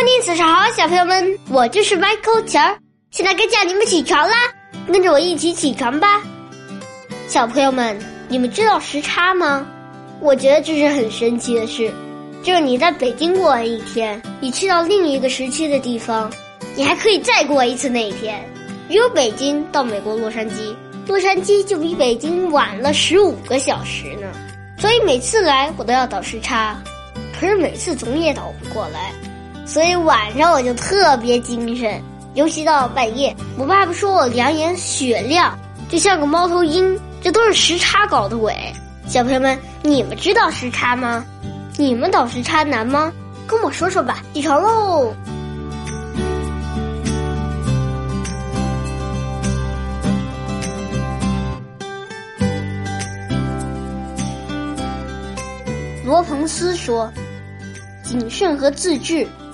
Good morning，早上好，小朋友们，我就是 Michael 钱儿，现在该叫你们起床啦，跟着我一起起床吧。小朋友们，你们知道时差吗？我觉得这是很神奇的事，就是你在北京过完一天，你去到另一个时区的地方，你还可以再过一次那一天。比如北京到美国洛杉矶，洛杉矶就比北京晚了十五个小时呢，所以每次来我都要倒时差，可是每次总也倒不过来。所以晚上我就特别精神，尤其到半夜，我爸爸说我两眼雪亮，就像个猫头鹰。这都是时差搞的鬼。小朋友们，你们知道时差吗？你们倒时差难吗？跟我说说吧。起床喽！罗彭斯说：“谨慎和自制。”